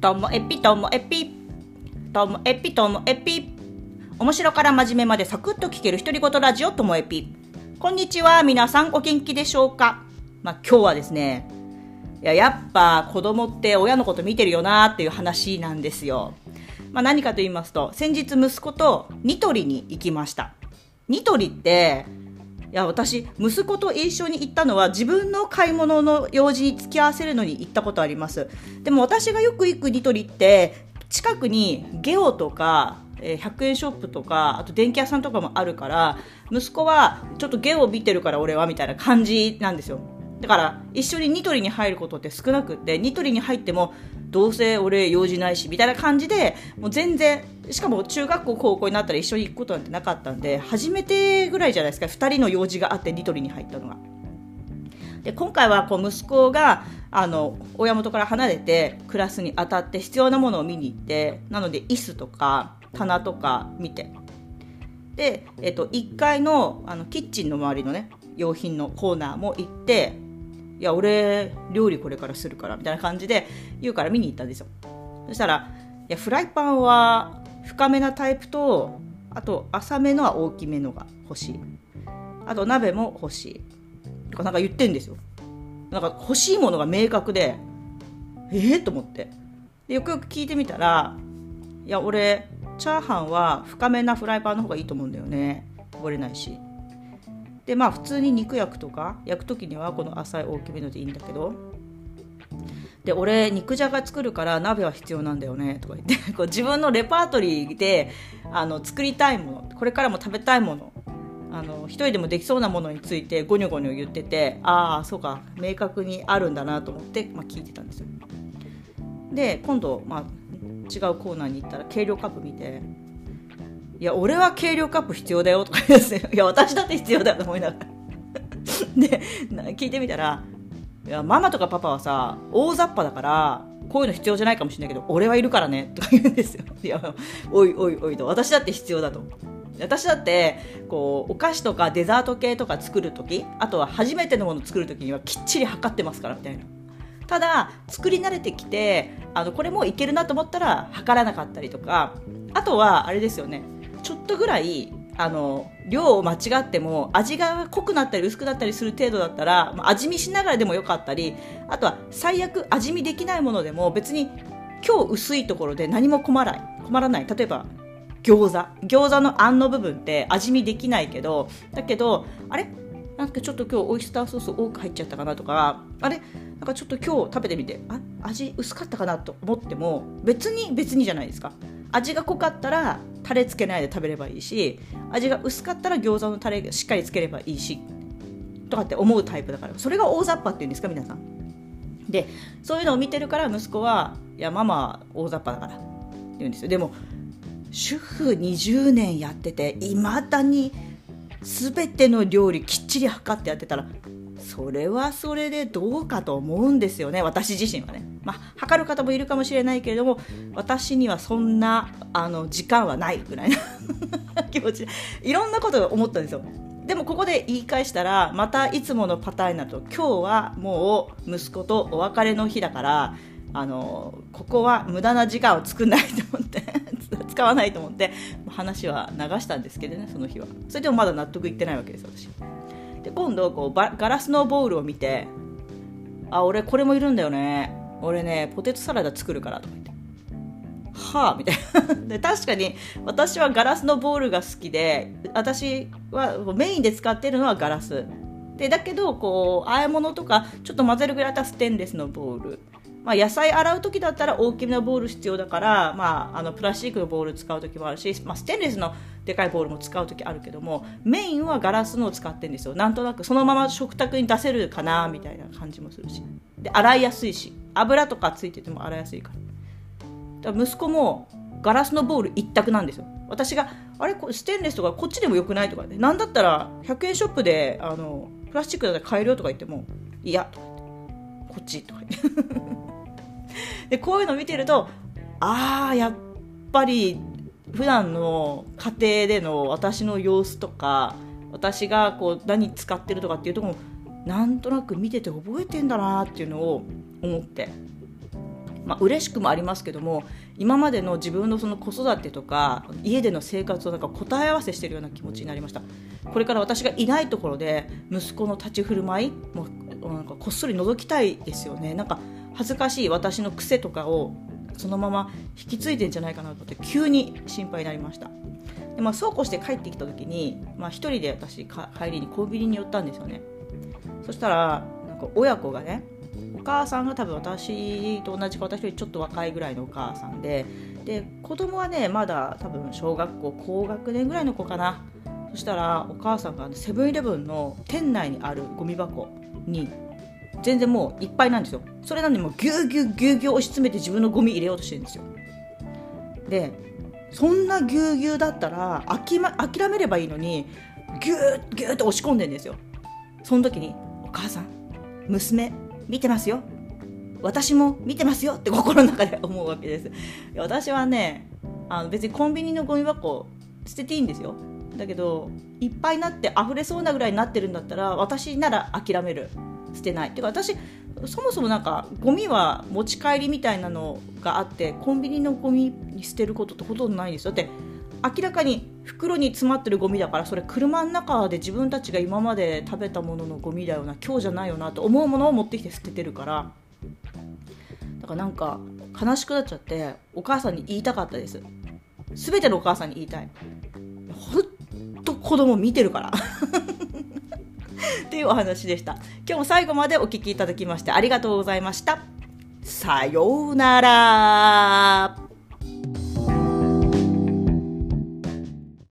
ともえぴともえぴともえぴともえぴ面白から真面目までサクッと聞ける独り言ラジオともえぴこんにちは皆さんお元気でしょうか？まあ、今日はですねいややっぱ子供って親のこと見てるよなっていう話なんですよ、まあ、何かと言いますと先日息子とニトリに行きました。ニトリってや私息子と一緒に行ったのは自分の買い物の用事に付き合わせるのに行ったことあります。でも私がよく行くニトリって近くにゲオとか100円ショップとかあと電気屋さんとかもあるから息子はちょっとゲオを見てるから俺はみたいな感じなんですよ。だから一緒にニトリに入ることって少なくってニトリに入ってもどうせ俺用事ないしみたいな感じでもう全然しかも中学校高校になったら一緒に行くことなんてなかったんで初めてぐらいじゃないですか2人の用事があってニトリに入ったのが。で今回はこう息子があの親元から離れてクラスに当たって必要なものを見に行ってなので椅子とか棚とか見てで、えっと、1階のあのキッチンの周りのね用品のコーナーも行っていや俺料理これからするからみたいな感じで言うから見に行ったんですよ。そしたらいやフライパンは深めなタイプとあと浅めのは大きめのが欲しい。あと鍋も欲しい。とかなんか言ってんですよ。なんか欲しいものが明確でええー、と思って。でよくよく聞いてみたらいや俺チャーハンは深めなフライパンの方がいいと思うんだよね。こぼれないし。でまあ普通に肉焼くとか焼く時にはこの浅い大きめのでいいんだけど。で俺肉じゃが作るから鍋は必要なんだよねとか言って。こう自分のレパートリーであの作りたいものこれからも食べたいものあの一人でもできそうなものについてゴニョゴニョ言っててああそうか明確にあるんだなと思って、まあ、聞いてたんですよ。で今度、まあ、違うコーナーに行ったら計量カップ見ていや、俺は計量カップ必要だよとか言うんですよ。いや、私だって必要だと思いながら。で、聞いてみたら、いや、ママとかパパはさ、大雑把だから、こういうの必要じゃないかもしれないけど、俺はいるからね、とか言うんですよ。いや、おいおいおいと、私だって必要だと。私だって、こう、お菓子とかデザート系とか作るとき、あとは初めてのもの作るときにはきっちり測ってますから、みたいな。ただ作り慣れてきてあのこれもいけるなと思ったら測らなかったりとかあとはあれですよねちょっとぐらいあの量を間違っても味が濃くなったり薄くなったりする程度だったら、味見しながらでもよかったりあとは最悪味見できないものでも別に今日薄いところで何も困らない困らない。例えば餃子。餃子のあんの部分って味見できないけどだけどあれ？なんかちょっと今日オイスターソース多く入っちゃったかなとかあれ？なんかちょっと今日食べてみてあ味薄かったかなと思っても別に別にじゃないですか。味が濃かったらタレつけないで食べればいいし味が薄かったら餃子のタレしっかりつければいいしとかって思うタイプだから。それが大雑把っていうんですか皆さん。でそういうのを見てるから息子はいやママ大雑把だからって言うんですよ。でも主婦20年やってていまだに全ての料理きっちり測ってやってたらそれはそれでどうかと思うんですよね私自身はね。まあ、測る方もいるかもしれないけれども私にはそんなあの時間はないぐらいな 気持ちでいろんなことを思ったんですよ。でもここで言い返したらまたいつものパターンになると今日はもう息子とお別れの日だからあのここは無駄な時間を作らないと思って 使わないと思って話は流したんですけどねその日は。それでもまだ納得いってないわけです私。で今度こうガラスのボウルを見てあ俺これもいるんだよね。俺ねポテトサラダ作るからとか言って。はあみたいな。で確かに私はガラスのボウルが好きで私はメインで使ってるのはガラス。でだけどこう和え物とかちょっと混ぜるぐらいだったらステンレスのボウル。まあ、野菜洗う時だったら大きめのボウル必要だから、まあ、あのプラスチックのボウル使う時もあるし、まあ、ステンレスのでかいボウルも使う時あるけどもメインはガラスのを使ってるんですよ。なんとなくそのまま食卓に出せるかなみたいな感じもするし。で洗いやすいし油とかついてても洗いやすいから。息子もガラスのボウル一択なんですよ。私があれ？ステンレスとかこっちでもよくないとかね。なんだったら100円ショップであのプラスチックだったら買えるよとか言ってもいやこっちとか でこういうの見てるとああやっぱり普段の家庭での私の様子とか私がこう何使ってるとかっていうとこもなんとなく見てて覚えてんだなっていうのを思って。まあ嬉しくもありますけども今までの自分のその子育てとか家での生活をなんか答え合わせしてるような気持ちになりました。これから私がいないところで息子の立ち振る舞いもなんかこっそり覗きたいですよね。なんか恥ずかしい私の癖とかをそのまま引き継いでんじゃないかなと思って急に心配になりました。で、まあ、そうこうして帰ってきた時に、まあ、1人で私帰りにコンビニに寄ったんですよね。そしたらなんか親子がねお母さんが多分私と同じか私よりちょっと若いぐらいのお母さんでで子供はねまだ多分小学校高学年ぐらいの子かな。そしたらお母さんがセブンイレブンの店内にあるゴミ箱に全然もういっぱいなんですよ。それなのにもうギューギューギューギュー押し詰めて自分のゴミ入れようとしてるんですよ。でそんなぎゅうぎゅうだったら諦,、ま、諦めればいいのにギューギューって押し込んでんですよ。その時に「お母さん娘見てますよ。私も見てますよ」って心の中で思うわけです。私はねあの別にコンビニのゴミ箱捨てていいんですよ。だけどいっぱいになって溢れそうなぐらいになってるんだったら私なら諦める。捨てない。っていうか私そもそもなんかゴミは持ち帰りみたいなのがあってコンビニのゴミに捨てることってほとんどないんですよ。だって明らかに袋に詰まってるゴミだからそれ車の中で自分たちが今まで食べたもののゴミだよな今日じゃないよなと思うものを持ってきて捨ててるから。だからなんか悲しくなっちゃってお母さんに言いたかったです。全てのお母さんに言いたい。子供見てるからっていうお話でした。今日も最後までお聴きいただきましてありがとうございました。さようなら。